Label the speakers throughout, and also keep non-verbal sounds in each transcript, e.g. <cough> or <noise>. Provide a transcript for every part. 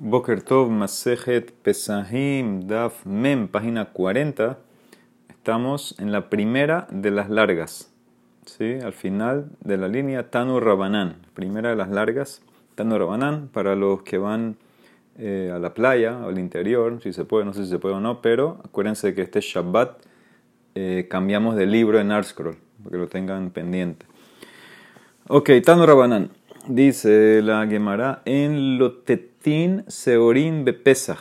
Speaker 1: Boker Tov, Masejet Pesahim, Daf Mem, página 40. Estamos en la primera de las largas. ¿sí? Al final de la línea Tanu Rabanán. Primera de las largas, Tanu Rabanán, para los que van eh, a la playa o al interior, si se puede, no sé si se puede o no, pero acuérdense que este Shabbat eh, cambiamos de libro en Artscroll, para que lo tengan pendiente. Ok, Tanu Rabanán. Dice la Gemara en lotetín seorín bepesach.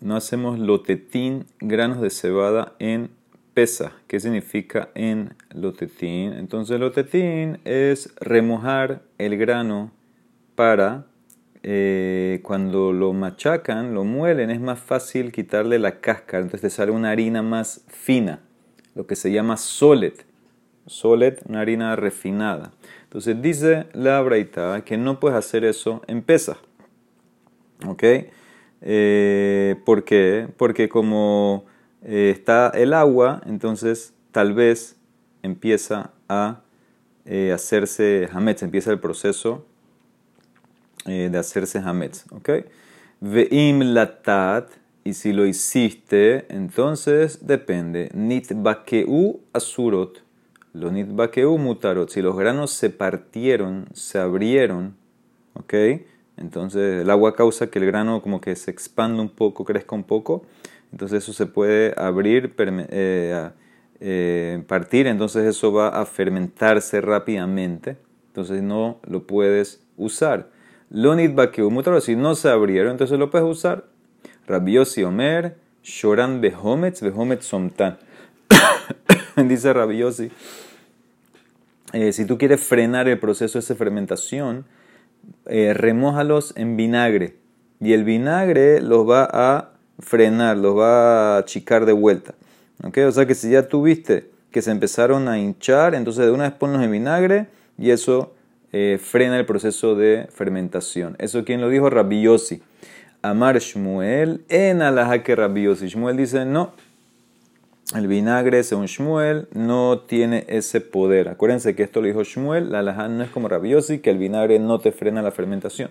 Speaker 1: No hacemos lotetín, granos de cebada en pesa. ¿Qué significa en lotetín? Entonces lotetín es remojar el grano para eh, cuando lo machacan, lo muelen, es más fácil quitarle la cáscara. Entonces te sale una harina más fina, lo que se llama solet. Solet, una harina refinada. Entonces dice la Braita que no puedes hacer eso en. ¿Ok? Eh, ¿Por qué? Porque como eh, está el agua, entonces tal vez empieza a eh, hacerse hametz, empieza el proceso de hacerse hametz. ¿Ok? Veim latat, y si lo hiciste, entonces depende. Nit bakeu asurot mutarot, si los granos se partieron, se abrieron, ¿ok? Entonces el agua causa que el grano como que se expanda un poco, crezca un poco. Entonces eso se puede abrir, eh, eh, partir, entonces eso va a fermentarse rápidamente. Entonces no lo puedes usar. Lo nitbakeu mutarot, si no se abrieron, entonces lo puedes usar. Rabiosi Omer, Shoran Behometz, Behometz Somtan. <coughs> Dice Rabiosi eh, si tú quieres frenar el proceso de fermentación, eh, remójalos en vinagre. Y el vinagre los va a frenar, los va a achicar de vuelta. ¿Okay? O sea que si ya tuviste que se empezaron a hinchar, entonces de una vez ponlos en vinagre y eso eh, frena el proceso de fermentación. Eso quien lo dijo, Rabbi Amar Shmuel en alajaque Rabbi Shmuel dice, no, el vinagre, según Shmuel, no tiene ese poder. Acuérdense que esto lo dijo Shmuel, la alajá no es como rabiosi, que el vinagre no te frena la fermentación.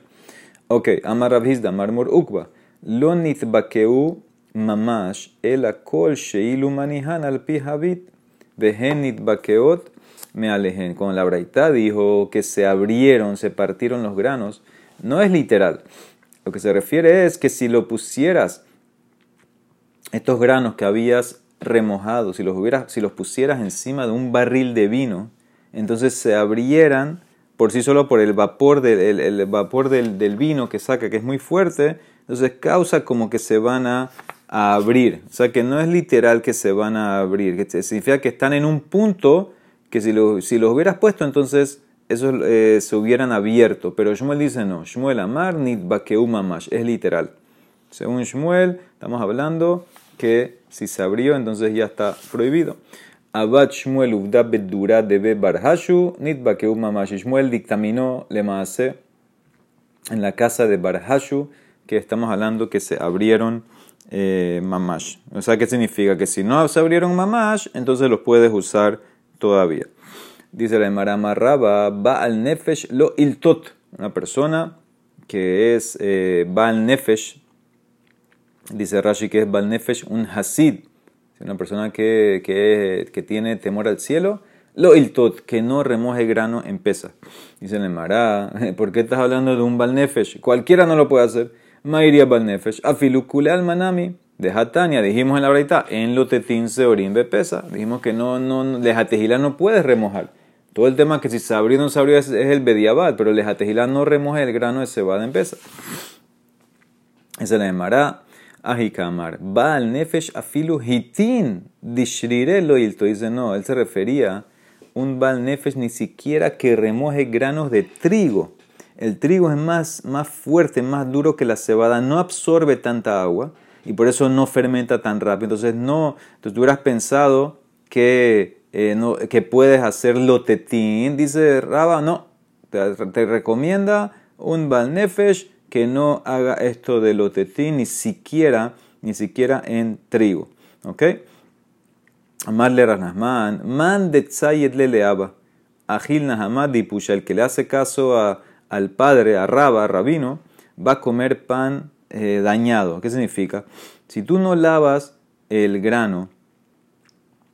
Speaker 1: Ok, Amar Rabhizda, Marmor Ukba. Lo nitbakeu mamash el akol sheilu manihan al pi habit. Vehen nitbakeot me alejen. Con la braita dijo que se abrieron, se partieron los granos. No es literal. Lo que se refiere es que si lo pusieras, estos granos que habías remojados, si los, hubieras, si los pusieras encima de un barril de vino, entonces se abrieran por sí solo por el vapor, del, el, vapor del, del, vino que saca, que es muy fuerte, entonces causa como que se van a, abrir. O sea que no es literal que se van a abrir, que significa que están en un punto que si, lo, si los hubieras puesto, entonces esos eh, se hubieran abierto. Pero Shmuel dice no, Shmuel amar nit mamash, es literal. Según Shmuel, estamos hablando que si se abrió, entonces ya está prohibido. Abad Shmuel Uvda Bedura Debe Barhashu, Nitba Mamash. Shmuel dictaminó le maase en la casa de Barhashu, que estamos hablando que se abrieron eh, mamash. O sea, ¿qué significa? Que si no se abrieron mamash, entonces los puedes usar todavía. Dice la Marama Raba, va al nefesh lo iltot. Una persona que es eh, va al nefesh, Dice Rashi que es Balnefesh un Hasid, una persona que, que, que, tiene temor al cielo. Lo iltot, que no remoje grano en pesa. Dice el Mará, <laughs> ¿por qué estás hablando de un Balnefesh? Cualquiera no lo puede hacer. Mairia Balnefesh, afilukule al manami. De Hatania, dijimos en la verdad, en lotetín seorim pesa. Dijimos que no, no, lejatejila no puedes remojar. Todo el tema que si se abrió o no se abrió es, el bediabad, pero lejatejila no remoje el grano de cebada en pesa. Esa es la. Ajikamar. Baal nefesh afilu hitin dishrire lo Dice, no, él se refería un Baal nefesh ni siquiera que remoje granos de trigo. El trigo es más, más fuerte, más duro que la cebada, no absorbe tanta agua y por eso no fermenta tan rápido. Entonces, no, tú hubieras pensado que, eh, no, que puedes hacer lotetín. Dice Raba, no, te, te recomienda un Baal nefesh que no haga esto de lotetín ni siquiera, ni siquiera en trigo. ¿Ok? Amarle Ranasman, man de. Agil el que le hace caso a, al padre, a Raba, a Rabino, va a comer pan eh, dañado. ¿Qué significa? Si tú no lavas el grano,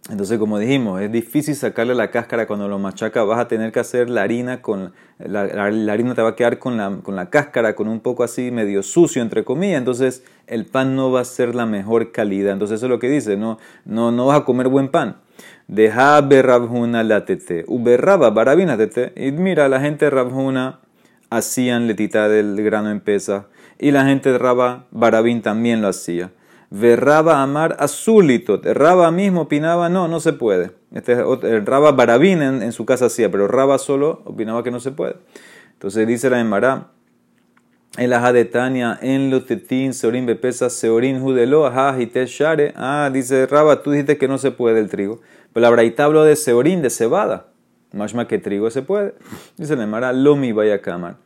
Speaker 1: entonces, como dijimos, es difícil sacarle la cáscara cuando lo machaca. Vas a tener que hacer la harina con. La, harina te va a quedar con la, con la, cáscara, con un poco así medio sucio, entre comillas. Entonces, el pan no va a ser la mejor calidad. Entonces, eso es lo que dice: no, no, no vas a comer buen pan. Deja berrabjuna la tete. Uberraba barabina tete. Y mira, la gente de Rabjuna hacían letita del grano en pesa. Y la gente de Raba Barabín también lo hacía. Verraba Amar Azulitot. Raba mismo opinaba, no, no se puede. Este, el Raba Barabín en, su casa hacía, pero Raba solo opinaba que no se puede. Entonces dice la Emara, en la de Tania, en lotetín, seorín bepesa, seorín judelo, ajá, share. Ah, dice Raba, tú dijiste que no se puede el trigo. Pero la braita habló de seorín, de cebada. Más que trigo se puede. Dice la Emara, lo mi vaya a camar.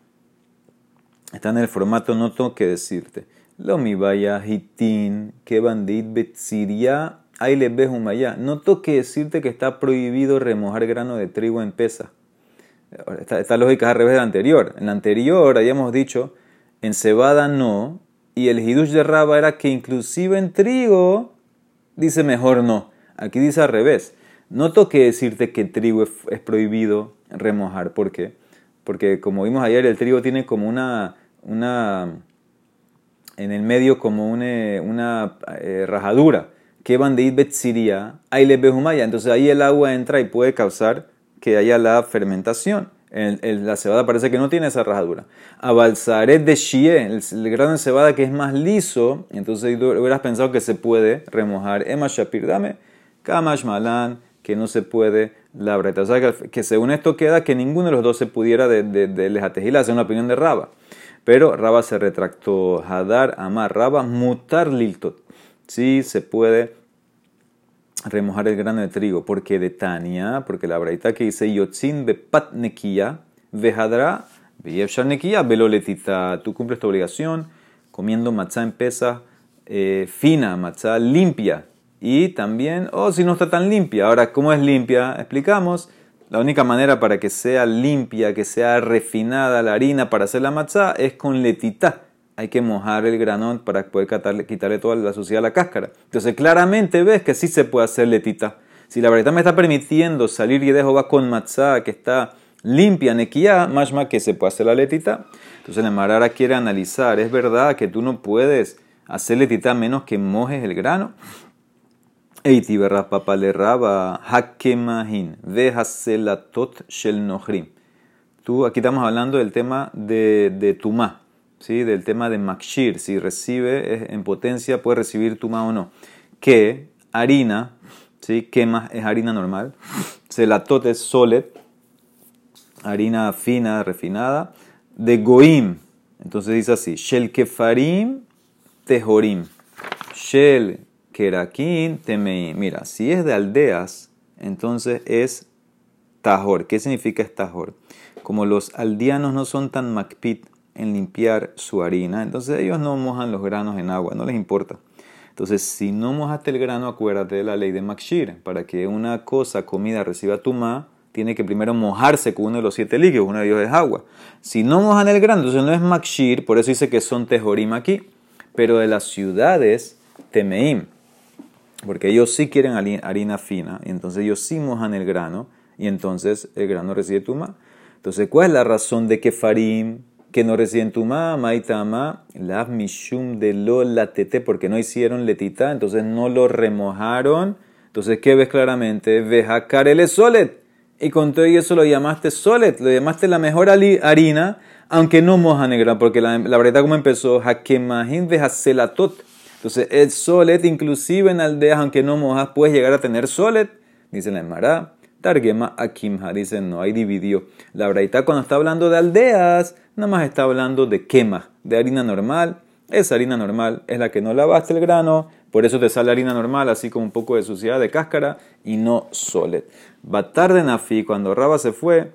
Speaker 1: Está en el formato, no tengo que decirte. Lo mi vaya hitin, que bandit betsiria, ahí le ves No toque decirte que está prohibido remojar grano de trigo en pesa. Esta, lógica es al revés de la anterior. En la anterior habíamos dicho, en cebada no, y el hidush de Raba era que inclusive en trigo dice mejor no. Aquí dice al revés. No toque decirte que trigo es, prohibido remojar. ¿Por qué? Porque como vimos ayer, el trigo tiene como una, una en el medio como una, una eh, rajadura. Que van de betsiria, ahí le behumaya. Entonces ahí el agua entra y puede causar que haya la fermentación. En, la cebada parece que no tiene esa rajadura. A balsaret de shie, el, grano de cebada que es más liso, entonces hubieras pensado que se puede remojar. Emma Shapir, dame kamash malan, que no se puede la O sea que, según esto queda que ninguno de los dos se pudiera de, de, de hacer una opinión de Raba. Pero Raba se retractó. Hadar, amar, Raba, mutar liltot. Sí se puede remojar el grano de trigo. Porque de Tania, porque la braita que dice yotzin bepat nekia, vehadra, veyevshar nekia, veloletita. Tú cumples tu obligación comiendo matzá en pesa eh, fina, matzá limpia. Y también, oh, si no está tan limpia. Ahora, ¿cómo es limpia? Explicamos la única manera para que sea limpia, que sea refinada la harina para hacer la matzá es con letita. Hay que mojar el granón para poder quitarle, toda la suciedad a la cáscara. Entonces claramente ves que sí se puede hacer letita. Si la verdad me está permitiendo salir y dejo va con matzá que está limpia, nequía, más más que se puede hacer la letita. Entonces la Marara quiere analizar, ¿es verdad que tú no puedes hacer letita menos que mojes el grano? Eiti berra papa le raba hakemahin tot shel nohrim. Tú, aquí estamos hablando del tema de, de tumá, ¿sí? del tema de makshir, si recibe en potencia, puede recibir tumá o no. Que harina, ¿sí? quema es harina normal, tot es solet, harina fina, refinada, de goim. Entonces dice así, shel kefarim tehorim. Shel Kerakin Temei. Mira, si es de aldeas, entonces es Tajor. ¿Qué significa Tajor? Como los aldeanos no son tan macpit en limpiar su harina, entonces ellos no mojan los granos en agua, no les importa. Entonces, si no mojaste el grano, acuérdate de la ley de Makshir. Para que una cosa, comida, reciba tuma, tiene que primero mojarse con uno de los siete líquidos, uno de ellos es agua. Si no mojan el grano, entonces no es Makshir, por eso dice que son Tejorim aquí. Pero de las ciudades, Temeim porque ellos sí quieren harina fina, y entonces ellos sí mojan el grano, y entonces el grano recibe tuma. Entonces, ¿cuál es la razón de que farim, que no reciben tuma, maitama, la mishum de lo latete, porque no hicieron letita, entonces no lo remojaron? Entonces, ¿qué ves claramente? el solet. Y con todo eso lo llamaste solet, lo llamaste la mejor harina, aunque no moja negra, porque la, la verdad como empezó, hakemahin vejacelatot entonces, el solet, inclusive en aldeas, aunque no mojas, puedes llegar a tener solet. Dice la Emara, Targema Akimha. Dice, no, hay dividió. La braita cuando está hablando de aldeas, nada más está hablando de quema, de harina normal. Esa harina normal es la que no lavaste el grano, por eso te sale harina normal, así como un poco de suciedad de cáscara, y no solet. tarde Nafi, cuando Raba se fue,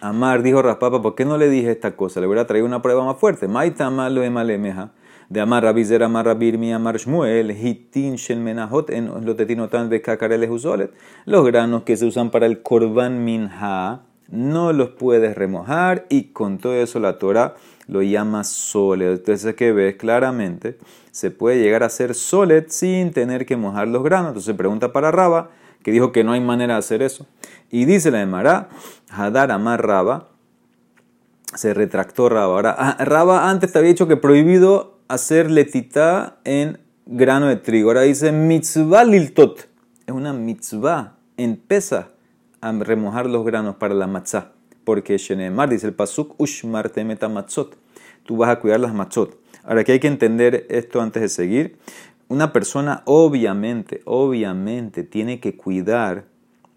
Speaker 1: Amar dijo Raspapa, ¿por qué no le dije esta cosa? Le voy a traer una prueba más fuerte. Maitama lo emalemeja de Amar Rabbi Zer Amar Rabbi Irmi Amar Shmuel, Hitin Shel Menahot, en los tetinotan de Kakareles Usolet, los granos que se usan para el Korban Minha, no los puedes remojar y con todo eso la Torah lo llama solet. Entonces, que ves claramente, se puede llegar a hacer solet sin tener que mojar los granos. Entonces, pregunta para Raba, que dijo que no hay manera de hacer eso. Y dice la de Mará, Hadar Amar Raba, se retractó Raba. Ahora, ah, Raba antes te había dicho que prohibido hacer letita en grano de trigo. Ahora dice mitzvah liltot. Es una mitzvah en pesa a remojar los granos para la matzah. Porque Shenemar dice el pasuk ushmar temeta matzot. Tú vas a cuidar las matzot. Ahora que hay que entender esto antes de seguir. Una persona obviamente, obviamente tiene que cuidar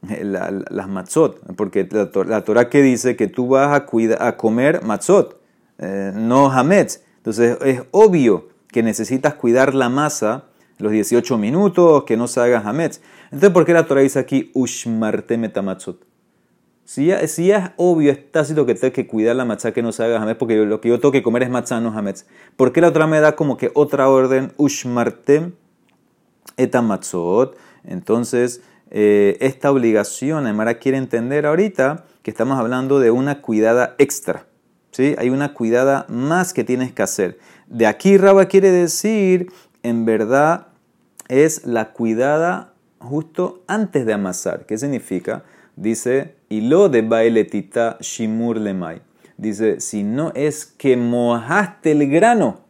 Speaker 1: las matzot, porque la, Torah que dice que tú vas a, cuidar, a comer matzot, eh, no hametz. Entonces es obvio que necesitas cuidar la masa los 18 minutos, que no se haga hametz. Entonces, ¿por qué la Torah dice aquí ushmarte metamatzot? Si ya, si es obvio, es tácito que tengo que cuidar la matzah que no se haga hametz, porque lo que yo tengo que comer es matzah, no hametz. ¿Por qué la Torah me da como que otra orden ushmartem etamatzot? Entonces, eh, esta obligación, Emara quiere entender ahorita que estamos hablando de una cuidada extra. ¿Sí? Hay una cuidada más que tienes que hacer. De aquí Raba quiere decir, en verdad, es la cuidada justo antes de amasar. ¿Qué significa? Dice, y lo de bailetita shimur lemay. Dice, si no es que mojaste el grano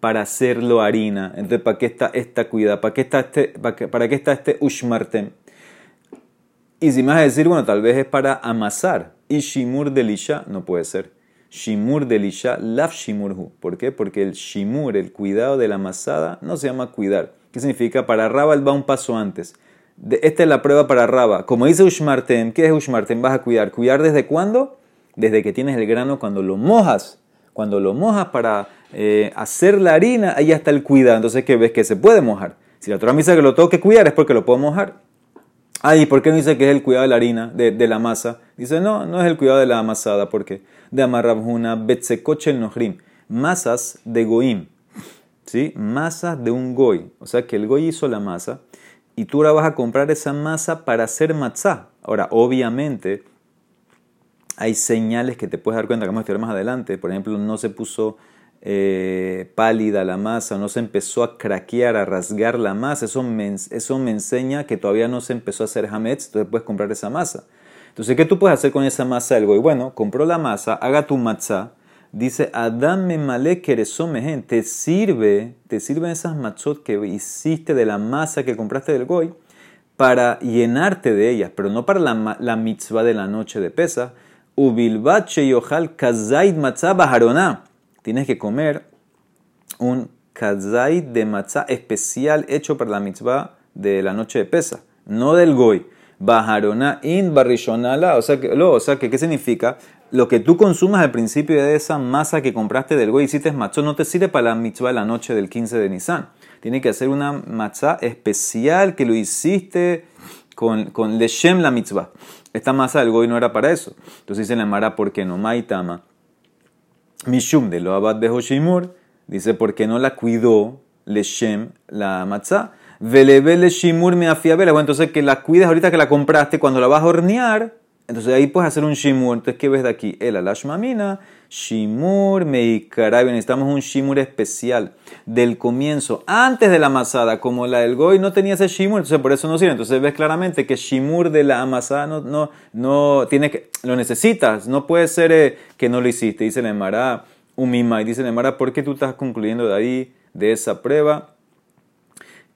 Speaker 1: para hacerlo harina, entonces ¿para qué está esta cuidada? ¿Para qué está este, para qué, está este ushmartem? Y si me vas a decir, bueno, tal vez es para amasar. Y shimur delisha no puede ser. Shimur delisha laf shimurhu. ¿Por qué? Porque el shimur, el cuidado de la amasada, no se llama cuidar. ¿Qué significa? Para Raba va un paso antes. esta es la prueba para Raba. Como dice Ushmartem, ¿qué es Ushmartem? Vas a cuidar. ¿Cuidar desde cuándo? Desde que tienes el grano cuando lo mojas. Cuando lo mojas para eh, hacer la harina, ahí está el cuidado. Entonces, ¿qué ves? Que se puede mojar. Si la Torah me dice que lo tengo que cuidar es porque lo puedo mojar. Ay, ¿por qué no dice que es el cuidado de la harina, de, la masa? Dice, no, no es el cuidado de la amasada, porque de amarrabjuna, betsekoche el nohrim, masas de goim, ¿sí? Masas de un goy, o sea que el goy hizo la masa y tú ahora vas a comprar esa masa para hacer matzá. Ahora, obviamente, hay señales que te puedes dar cuenta, que vamos a estudiar más adelante, por ejemplo, no se puso eh, pálida la masa, no se empezó a craquear, a rasgar la masa, eso me, eso me enseña que todavía no se empezó a hacer hametz, entonces puedes comprar esa masa. Entonces, ¿qué tú puedes hacer con esa masa del goy? Bueno, compró la masa, haga tu matzah, dice, Adam me male gente, te sirve, te sirven esas matzot que hiciste de la masa que compraste del goy para llenarte de ellas, pero no para la, la mitzvah de la noche de pesa. Ubilbache yohal kazait matzah baharoná tienes que comer un kazai de matzah especial hecho para la mitzvah de la noche de pesa, no del goy. Bajarona in barrishonala, o sea que, o sea que, ¿qué significa? Lo que tú consumas al principio de esa masa que compraste del goy hiciste matzah no te sirve para la mitzvah de la noche del 15 de Nisan. Tiene que hacer una matzah especial que lo hiciste con, con leshem la mitzvah. Esta masa del goy no era para eso. Entonces dice la Mara, ¿por qué no? Maitama. Mishum de lo abad de Hoshimur, dice, porque no la cuidó Leshem, la matzah. Velebe Shimur me afiabela. Bueno, entonces que la cuides ahorita que la compraste, cuando la vas a hornear, entonces ahí puedes hacer un Shimur. Entonces, ¿qué ves de aquí? El alashmamina, Shimur meikaray. Necesitamos un Shimur especial del comienzo, antes de la amasada, como la del Goy no tenía ese Shimur, entonces por eso no sirve. Entonces ves claramente que Shimur de la amasada no, no, no tiene que, lo necesitas, no puede ser eh, que no lo hiciste. Dice la Emara, Umima, y dice la Emara, ¿por qué tú estás concluyendo de ahí, de esa prueba?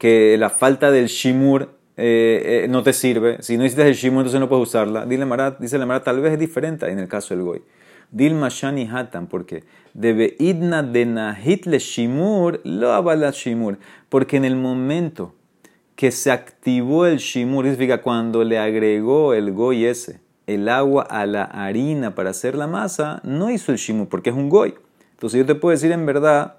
Speaker 1: Que la falta del Shimur eh, eh, no te sirve. Si no hiciste el Shimur, entonces no puedes usarla. Dice la Emara, dice la Emara, tal vez es diferente en el caso del Goy. Dilma Shani Hatan, porque debe idna de nahit le shimur, lo abala shimur. Porque en el momento que se activó el shimur, significa cuando le agregó el goy ese, el agua a la harina para hacer la masa, no hizo el shimur, porque es un goy. Entonces yo te puedo decir en verdad,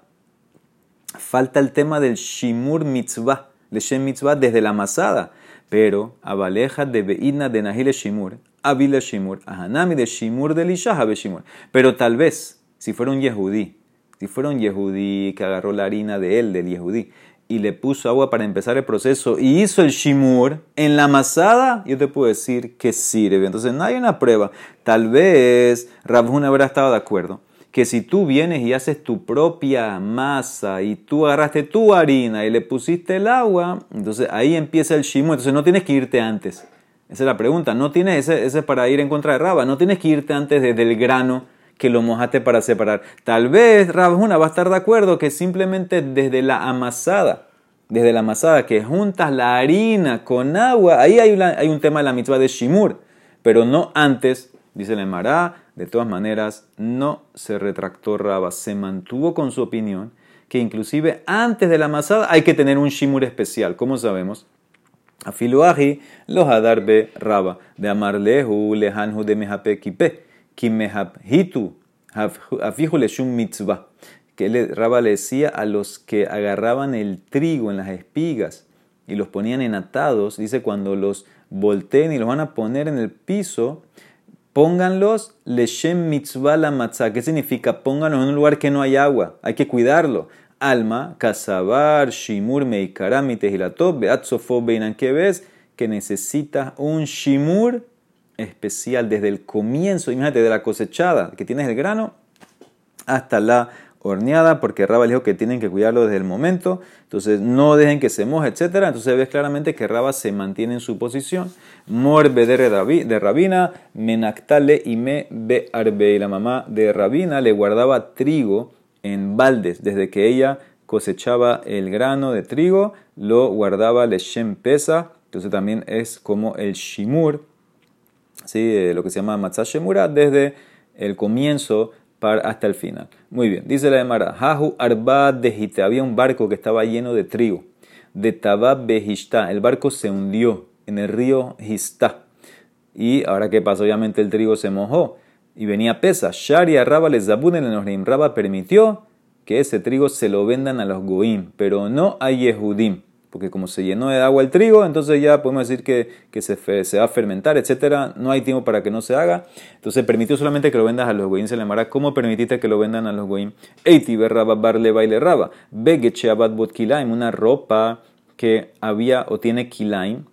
Speaker 1: falta el tema del shimur mitzvah, de shem mitzvah desde la masada. Pero abaleja de beidna de nahil shimur, Avila Shimur, Ahanami de Shimur de Lishahabe Shimur. Pero tal vez, si fuera un Yehudí, si fuera un Yehudí que agarró la harina de él, del Yehudí, y le puso agua para empezar el proceso y hizo el shimur en la amasada, yo te puedo decir que sirve. Entonces no hay una prueba. Tal vez Rabhun habrá estado de acuerdo que si tú vienes y haces tu propia masa y tú agarraste tu harina y le pusiste el agua, entonces ahí empieza el shimur. Entonces no tienes que irte antes. Esa es la pregunta. No tienes ese, ese para ir en contra de Raba. No tienes que irte antes desde el grano que lo mojaste para separar. Tal vez Rabjuna va a estar de acuerdo que simplemente desde la amasada, desde la amasada que juntas la harina con agua, ahí hay, hay un tema de la mitzvah de Shimur, pero no antes, dice el Mará, de todas maneras, no se retractó Raba, se mantuvo con su opinión que inclusive antes de la amasada hay que tener un Shimur especial. ¿Cómo sabemos? Afiluaji los adarbe Raba, de amarlehu lehanhu de mehape mitzvah. Que Raba le decía a los que agarraban el trigo en las espigas y los ponían en atados, dice cuando los volteen y los van a poner en el piso, pónganlos leshem mitzvah la matzah. ¿Qué significa? Pónganlos en un lugar que no hay agua, hay que cuidarlo. Alma, kasabar, shimur, meikaram, tehilatov, beat beinan, que ves que necesitas un shimur especial desde el comienzo, imagínate, de la cosechada, que tienes el grano, hasta la horneada, porque Raba dijo que tienen que cuidarlo desde el momento, entonces no dejen que se moje, etc. Entonces ves claramente que Raba se mantiene en su posición. Morbe de Rabina, menactale y me be arbe. Y la mamá de Rabina le guardaba trigo en baldes, desde que ella cosechaba el grano de trigo, lo guardaba le shem pesa, entonces también es como el shimur, ¿sí? Eh, lo que se llama Matzah Shemura, desde el comienzo hasta el final. Muy bien, dice la Emara, Hahu Arba de había un barco que estaba lleno de trigo, de Tabab Behishta, el barco se hundió en el río Histá. Y ahora qué pasó, obviamente el trigo se mojó y venía pesa. Sharia Raba les en Raba permitió que ese trigo se lo vendan a los Goim, pero no a Yehudim porque como se llenó de agua el trigo, entonces ya podemos decir que, se, va a fermentar, etcétera. No hay tiempo para que no se haga. Entonces permitió solamente que lo vendas a los goyim. Se le llamará, ¿cómo permitiste que lo vendan a los goyim? Eiti berraba barle baile raba. Begeche abad bot kilaim, una ropa que había o tiene kilaim.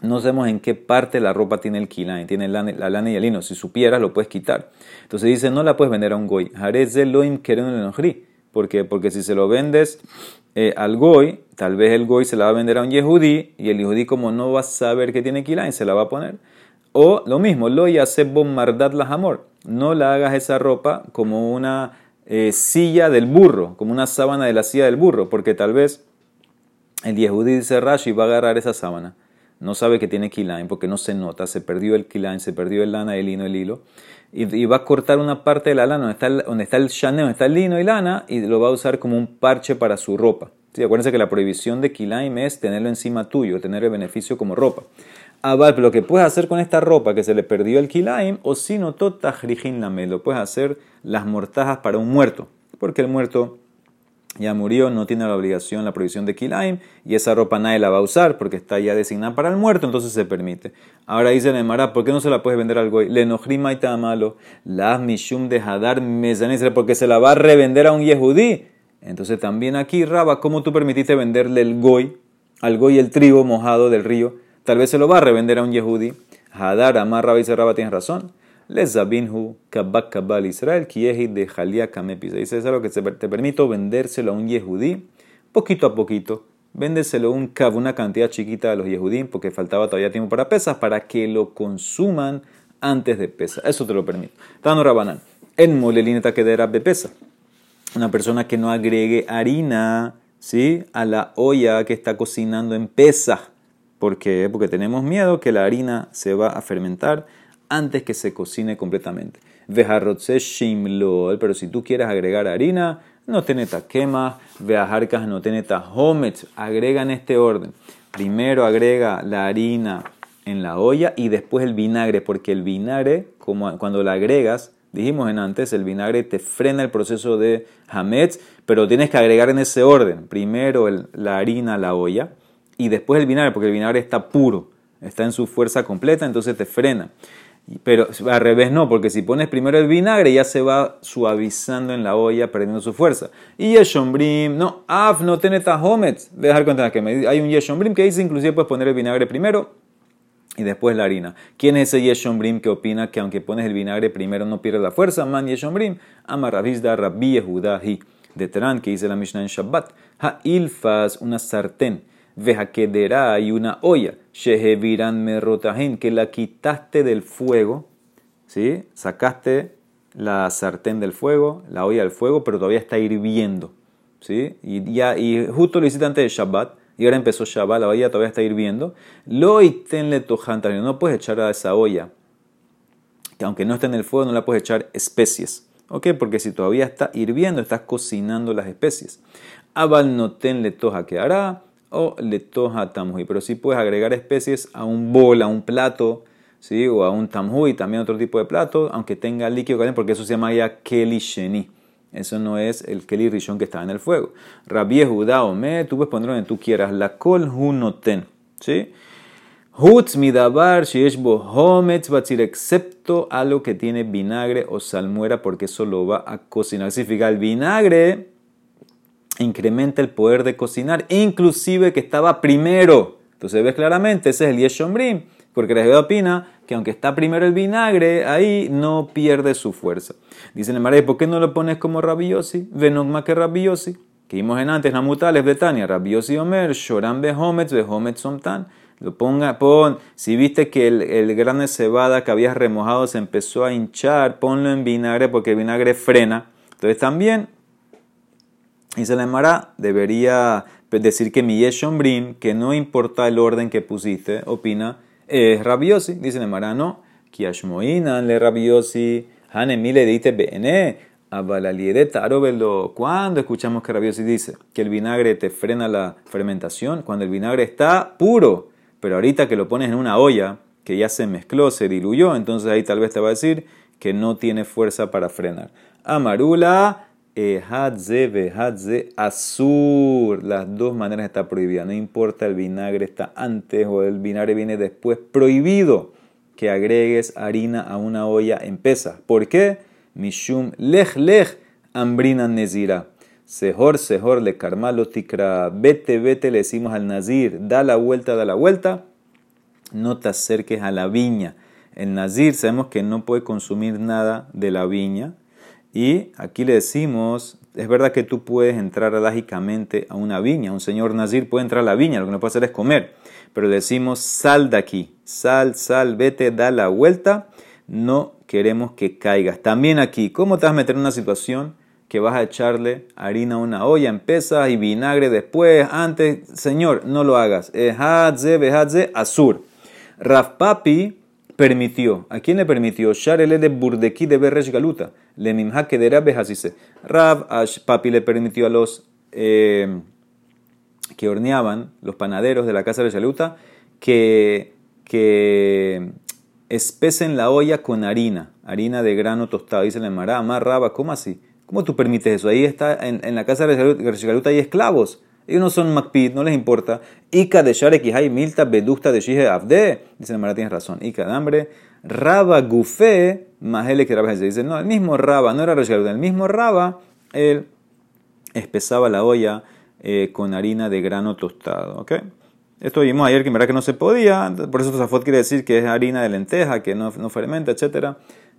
Speaker 1: No sabemos en qué parte la ropa tiene el kilaim, tiene la, lana y el lino. Si supieras, lo puedes quitar. Entonces dice, no la puedes vender a un goy. Harez loim keren ¿Por qué? Porque si se lo vendes eh, al goy, tal vez el goy se la va a vender a un yehudí y el yehudí como no va a saber que tiene kilain, se la va a poner. O lo mismo, lo yace bombardat la amor. No la hagas esa ropa como una eh, silla del burro, como una sábana de la silla del burro, porque tal vez el yehudí dice Rashi va a agarrar esa sábana. No sabe que tiene kilain porque no se nota, se perdió el kilain, se perdió el lana, el lino, el hilo y, va a cortar una parte de la lana donde está el, donde está el donde está el lino y lana, y lo va a usar como un parche para su ropa. ¿Sí? Acuérdense que la prohibición de kilaim es tenerlo encima tuyo, tener el beneficio como ropa. Ah, vale, lo que puedes hacer con esta ropa que se le perdió el kilaim, o si no, lo puedes hacer las mortajas para un muerto, porque el muerto ya murió, no tiene la obligación, la prohibición de Kilaim, y esa ropa nadie la va a usar porque está ya designada para el muerto, entonces se permite. Ahora dice Nemara, ¿por qué no se la puedes vender al goy? Le y malo, la mishum de hadar porque se la va a revender a un yehudí. Entonces también aquí, Raba, ¿cómo tú permitiste venderle el goy, al goy el trigo mojado del río? Tal vez se lo va a revender a un yehudí. Hadar, Amar, Raba y Raba tienes razón. Lezabinhu kabak kabal Israel kiehi de jalia kamepisa. Dice, es algo que te permito vendérselo a un yehudí poquito a poquito. Véndeselo un kab, una cantidad chiquita a los yehudí, porque faltaba todavía tiempo para pesas, para que lo consuman antes de pesa. Eso te lo permito. Tano Rabanán. En molelineta que de pesa. Una persona que no agregue harina ¿sí? a la olla que está cocinando en pesa. ¿Por qué? Porque tenemos miedo que la harina se va a fermentar antes que se cocine completamente. Vejarrotse shimlol, pero si tú quieres agregar harina, no tiene taquema, veajarcas no tiene tajomet, agrega en este orden. Primero agrega la harina en la olla y después el vinagre, porque el vinagre, cuando la agregas, dijimos en antes, el vinagre te frena el proceso de hametz, pero tienes que agregar en ese orden. Primero la harina la olla y después el vinagre, porque el vinagre está puro, está en su fuerza completa, entonces te frena. Pero al revés no, porque si pones primero el vinagre ya se va suavizando en la olla, perdiendo su fuerza. Y yeshombrim, no, af no tiene a dejar cuenta que hay un yeshombrim que dice inclusive puedes poner el vinagre primero y después la harina. ¿Quién es ese yeshombrim que opina que aunque pones el vinagre primero no pierde la fuerza? Man yeshombrim, ama rabizda rabbi yehudahi. De Terán, que dice la Mishnah en Shabbat. Ha ilfas, una sartén Vejaquedera y una olla, Sheheviran merrotahin, que la quitaste del fuego, ¿sí? Sacaste la sartén del fuego, la olla del fuego, pero todavía está hirviendo, ¿sí? Y, ya, y justo lo hiciste antes de Shabbat, y ahora empezó Shabbat, la olla todavía está hirviendo. Lo tenle no puedes echar a esa olla, que aunque no esté en el fuego, no la puedes echar especies. ¿Ok? Porque si todavía está hirviendo, estás cocinando las especies. Abal noten le toja que hará o le toja tamhui. Pero sí puedes agregar especies a un bol, a un plato, ¿sí? o a un tamhui, también otro tipo de plato, aunque tenga líquido caliente, porque eso se llama ya keli sheni. Eso no es el keli rishon que está en el fuego. Rabbi Judá me, tú puedes ponerlo donde tú quieras. La kol hunoten, ¿sí? Hutz midabar shieshbo hometz batzir, excepto algo que tiene vinagre o salmuera, porque eso lo va a cocinar. Significa el vinagre incrementa el poder de cocinar, inclusive que estaba primero. Entonces ves claramente, ese es el Yeshombrim, porque la opina que aunque está primero el vinagre, ahí no pierde su fuerza. Dice el Maray, ¿por qué no lo pones como rabiosi? más que rabiosi. Que vimos en antes, Namutales, Betania, rabiosi omer, shoram behometz, behometz somtan. Lo ponga, pon, si viste que el, el grano de cebada que habías remojado se empezó a hinchar, ponlo en vinagre porque el vinagre frena. Entonces también Dice la Emara, debería decir que mi Yeshombrim, que no importa el orden que pusiste, opina, es rabiosi. Dice la Emara, no. Kiashmoinan le rabiosi, hanemi le dite bene. ¿Cuándo escuchamos que rabiosi dice que el vinagre te frena la fermentación? Cuando el vinagre está puro. Pero ahorita que lo pones en una olla, que ya se mezcló, se diluyó, entonces ahí tal vez te va a decir que no tiene fuerza para frenar. Amarula Ehadze, behadze, azur. Las dos maneras está prohibida. No importa el vinagre está antes o el vinagre viene después. Prohibido que agregues harina a una olla en pesa. ¿Por qué? Mishum lech lech ambrina nezira. Sehor, sehor, le karmalo tikra. Vete, vete, le decimos al nazir. Da la vuelta, da la vuelta. No te acerques a la viña. El nazir sabemos que no puede consumir nada de la viña y aquí le decimos, es verdad que tú puedes entrar lógicamente a una viña, un señor Nazir puede entrar a la viña, lo que no puede hacer es comer, pero le decimos sal de aquí, sal, sal, vete, da la vuelta, no queremos que caigas. También aquí, ¿cómo te vas a meter en una situación que vas a echarle harina a una olla, empezas y vinagre después, antes? Señor, no lo hagas. Ehadze, behadze, azur. Rafpapi permitió. ¿A quién le permitió? Sharele de Burdeki de Beresh Galuta. Le mimha que de Rabbe Rav Papi le permitió a los eh, que horneaban, los panaderos de la casa de Galuta, que, que espesen la olla con harina, harina de grano tostado. Dice la Mará, Raba, ¿cómo así? ¿Cómo tú permites eso? Ahí está, en, la casa de Galuta hay esclavos. Ellos no son Macpid, no les importa. Ika de Sharek hay Milta Bedusta de Shige Abde. Dice la Mara, tienes razón. Ika de hambre. Raba Gufe, Mahele que Rabba Dice, no, el mismo Raba, no era Reshaluda, el mismo Raba, él espesaba la olla eh, con harina de grano tostado. ¿ok? Esto vimos ayer que en verdad que no se podía, por eso Zafot quiere decir que es harina de lenteja, que no, fermenta, etc.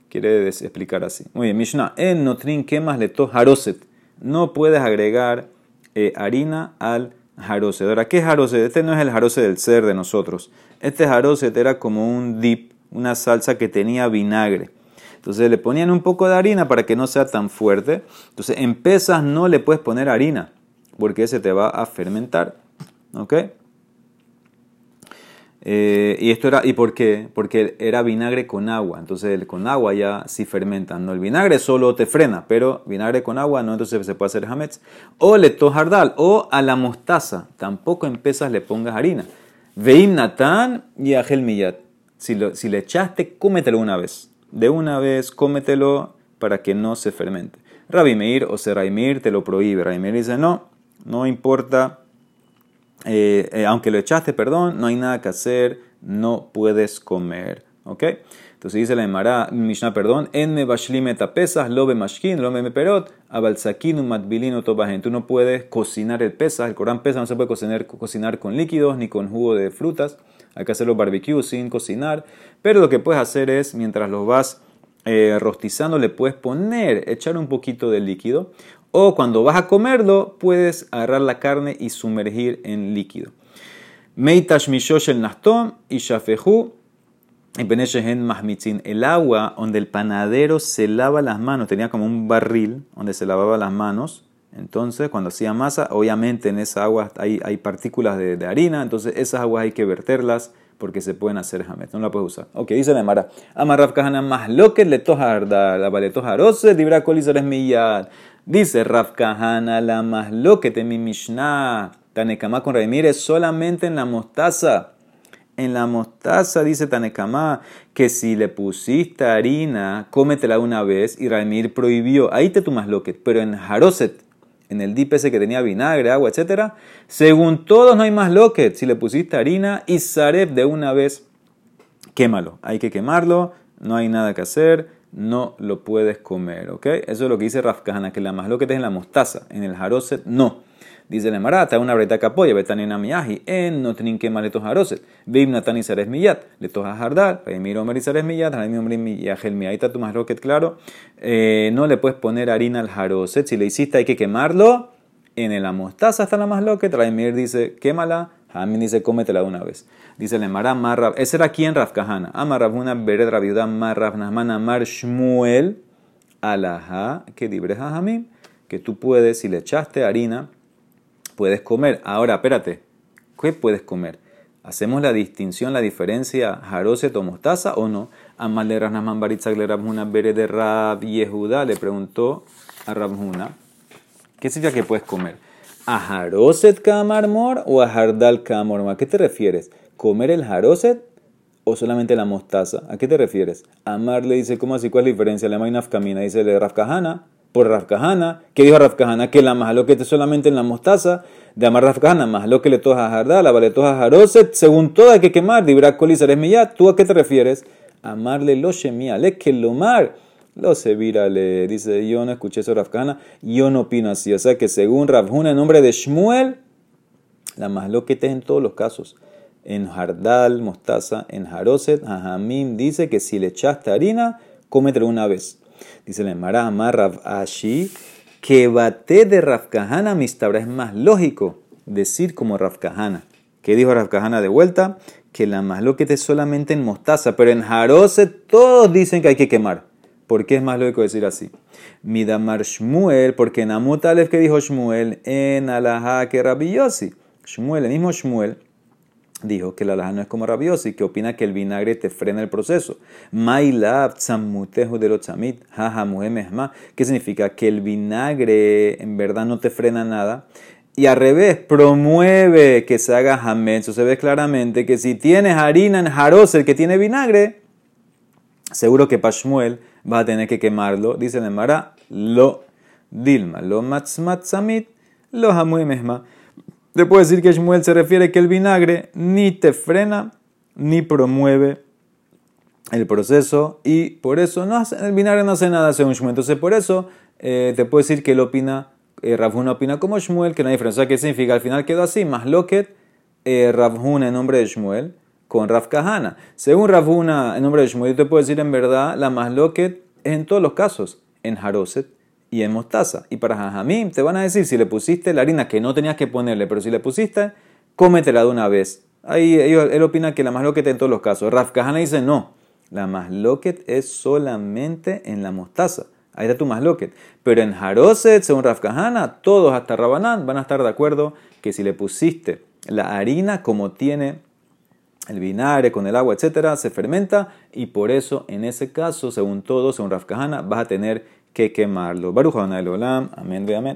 Speaker 1: Quiere explicar así. Muy bien, Mishnah, en Notrin, ¿qué más le haroset? No puedes agregar eh, harina al jarose. Ahora, ¿qué jarose? Este no es el jarose del ser de nosotros. Este jarose era como un dip, una salsa que tenía vinagre. Entonces le ponían un poco de harina para que no sea tan fuerte. Entonces en pesas no le puedes poner harina porque se te va a fermentar. ¿Ok? Eh, y esto era, ¿y por qué? Porque era vinagre con agua. Entonces, con agua ya sí fermentan. No, el vinagre solo te frena, pero vinagre con agua no, entonces se puede hacer hametz. O le tojardal, o a la mostaza. Tampoco en le pongas harina. Veim natan y agel millat. Si, si le echaste, cómetelo una vez. De una vez, cómetelo para que no se fermente. Rabbi Meir o Seraimir te lo prohíbe. Rabbi Meir dice, no, no importa eh, eh, aunque lo echaste, perdón, no hay nada que hacer, no puedes comer. ¿Ok? Entonces dice la Emara, Mishnah, perdón, en me bashlim pesas, lo be mashkin, lo me perot, abalsakin matbilino tobajen. Tú no puedes cocinar el pesa, el Corán pesa no se puede cocinar, cocinar con líquidos ni con jugo de frutas. Hay que hacerlo barbecue sin cocinar. Pero lo que puedes hacer es, mientras lo vas eh, rostizando, le puedes poner, echar un poquito de líquido. O cuando vas a comerlo, puedes agarrar la carne y sumergir en líquido. Meitash mishosh el nastom y shafehu el agua donde el panadero se lava las manos, tenía como un barril donde se lavaba las manos. Entonces, cuando hacía masa, obviamente en esa agua hay, partículas de, harina, entonces esas aguas hay que verterlas porque se pueden hacer jamet, no la puedes usar. Ok, dice la Mara, amarraf kahana más le tojarda, la vale tojarose, dibra colizares millad. Dice Raf Kahana, la más lo mi Mishnah, Tanekama con Raimir es solamente en la mostaza en la mostaza, dice Tanekamá, que si le pusiste harina, cómetela una vez y Ramir prohibió. Ahí te tomas loquet, pero en Haroset, en el dip ese que tenía vinagre, agua, etc., según todos no hay más. Si le pusiste harina y Zareb de una vez, quémalo. Hay que quemarlo, no hay nada que hacer, no lo puedes comer, ¿ok? Eso es lo que dice Rafkahana, que la más loquet es en la mostaza, en el Haroset no. Dice la Marata, una breta que apoya, betanina miyaji, en no tienen que maletos haroset, bim natani sares miyat, le toja jardar, miro omer sares miyat, mi hombre miyajel miyaita tu más rocket, claro, eh, no le puedes poner harina al jaroset, si le hiciste hay que quemarlo, en el mostaza hasta la más loquet, Raimir dice, quémala, Hamin dice, cómetela una vez. Dice le Mara Marrab, ese era aquí en Rafkahana. Amar una Bered Rabiuda Marrab Nahman Amar Shmuel Alaha, que libre que tú puedes, si le echaste harina, puedes comer. Ahora, espérate, ¿qué puedes comer? ¿Hacemos la distinción, la diferencia, jaroset o mostaza o no? Amal de Rasnaman Baritzak le Rabhuna Bere de Rab le preguntó a Rabhuna, ¿qué significa que puedes comer? ¿A jaroset kamarmor o a jardal kamorma? ¿A qué te refieres? ¿Comer el jaroset o solamente la mostaza? ¿A qué te refieres? Amar le dice, ¿cómo así? ¿Cuál es la diferencia? Le Mainaf Camina dice de Rafkahana por Rafkahana. ¿Qué dijo Rafkahana? Que la lo que esté solamente en la mostaza. De amar Rafkahana, más lo que le toja a Jardá, la vale toja a Jaroset. Según todo hay que quemar. Dibra colizar es miyat. ¿Tú a qué te refieres? Amarle lo shemia, le que lo mar. Lo se le dice, yo no escuché eso Rafkahana, yo no opino así. O sea que según Rafhuna, en nombre de Shmuel, la más lo que en todos los casos. En Jardal, mostaza, en Jaroset, Jamim dice que si le echaste harina, cómetelo una vez. Dice la Emara Rav Ashi, que bate de Rafkahana mistabra. Es más lógico decir como Rafkahana. ¿Qué dijo Rafkahana de vuelta? Que la más lo que es solamente en mostaza, pero en jarose todos dicen que hay que quemar. ¿Por qué es más lógico decir así? Midamar Shmuel, porque en Amut que dijo Shmuel, en Alaha que Rabbi Shmuel, el mismo Shmuel, dijo que la alhaja no es como rabiosi, que opina que el vinagre te frena el proceso. ¿Qué significa? Que el vinagre en verdad no te frena nada. Y al revés, promueve que se haga jamén. Eso se ve claramente que si tienes harina en jaros, el que tiene vinagre, seguro que Pashmuel va a tener que quemarlo. Dice el Mara, lo dilma, lo matzmatzamit, lo hamuemesma. Le puedo decir que Shmuel se refiere que el vinagre ni te frena ni promueve el proceso y por eso no hace, el vinagre no hace nada según Shmuel. Entonces por eso eh, te puedo decir que él opina, eh, opina como Shmuel, que no hay diferencia. O sea, ¿qué significa? Al final quedó así, más loquet eh, en nombre de Shmuel con Rav Kahana. Según Ravuna en nombre de Shmuel, yo te puedo decir en verdad, la más es en todos los casos, en Haroset y en mostaza. Y para Jajamim te van a decir, si le pusiste la harina que no tenías que ponerle, pero si le pusiste, cómetela de una vez. Ahí él opina que la más loquet en todos los casos. Raf Kahana dice no, la más loquet es solamente en la mostaza. Ahí está tu más loquet. Pero en Haroset, según Raf Kahana, todos hasta Rabanán van a estar de acuerdo que si le pusiste la harina como tiene el vinagre con el agua, etcétera, se fermenta y por eso en ese caso, según todos, según Raf Kahana, vas a tener que quemarlo. Baruch Olam, amén, ve amén.